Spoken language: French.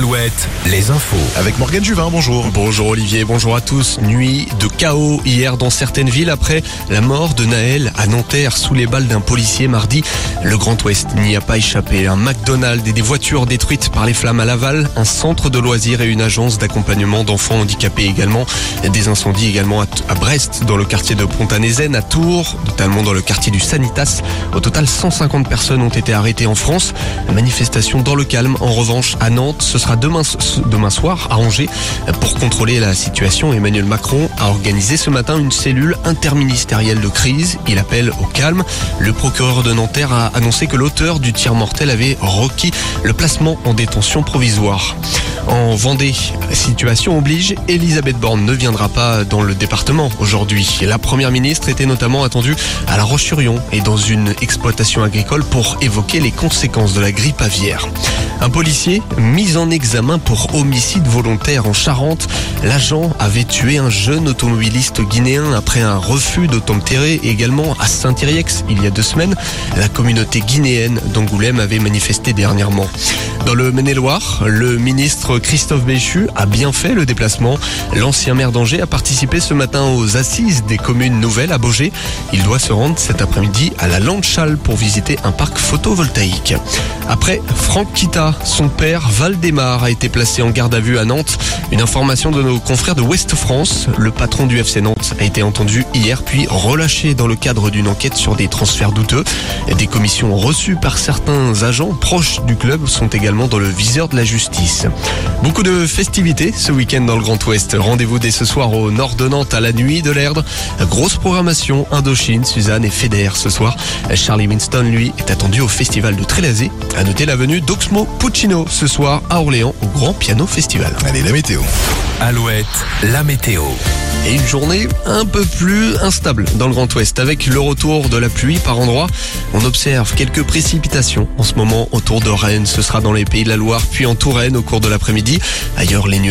Alouette, les infos. Avec Morgane Juvin, bonjour. Bonjour Olivier, bonjour à tous. Nuit de chaos hier dans certaines villes après la mort de Naël à Nanterre sous les balles d'un policier mardi. Le Grand Ouest n'y a pas échappé. Un McDonald's et des voitures détruites par les flammes à Laval, un centre de loisirs et une agence d'accompagnement d'enfants handicapés également. Des incendies également à Brest, dans le quartier de Pontanézen, à Tours, notamment dans le quartier du Sanitas. Au total, 150 personnes ont été arrêtées en France. Manifestation dans le calme. En revanche, à Nantes, ce sera demain, soir à Angers. Pour contrôler la situation, Emmanuel Macron a organisé ce matin une cellule interministérielle de crise. Il appelle au calme. Le procureur de Nanterre a annoncé que l'auteur du tir mortel avait requis le placement en détention provisoire. En Vendée, situation oblige, Elisabeth Borne ne viendra pas dans le département aujourd'hui. La première ministre était notamment attendue à La Roche-sur-Yon et dans une exploitation agricole pour évoquer les conséquences de la grippe aviaire. Un policier mis en examen pour homicide volontaire en Charente. L'agent avait tué un jeune automobiliste guinéen après un refus d'obtempérer également à Saint-Iriex il y a deux semaines. La communauté guinéenne d'Angoulême avait manifesté dernièrement. Dans le Maine-et-Loire, le ministre Christophe Béchu a bien fait le déplacement. L'ancien maire d'Angers a participé ce matin aux assises des communes nouvelles à Beaugé. Il doit se rendre cet après-midi à la Landchal pour visiter un parc photovoltaïque. Après Franck Kita, son père Valdemar a été placé en garde à vue à Nantes. Une information de nos confrères de Ouest France. Le patron du FC Nantes a été entendu hier puis relâché dans le cadre d'une enquête sur des transferts douteux. Des commissions reçues par certains agents proches du club sont également dans le viseur de la justice. Beaucoup de festivités ce week-end dans le Grand Ouest. Rendez-vous dès ce soir au nord de Nantes à la nuit de l'Erdre. Grosse programmation Indochine, Suzanne et Feder ce soir. Charlie Winston, lui, est attendu au festival de Trélazé. À noter la venue d'Oxmo Puccino ce soir à Orléans au Grand Piano Festival. Allez, la météo. Alouette, la météo. Et une journée un peu plus instable dans le Grand Ouest avec le retour de la pluie par endroits. On observe quelques précipitations en ce moment autour de Rennes. Ce sera dans les pays de la Loire puis en Touraine au cours de l'après-midi. Ailleurs, les nuages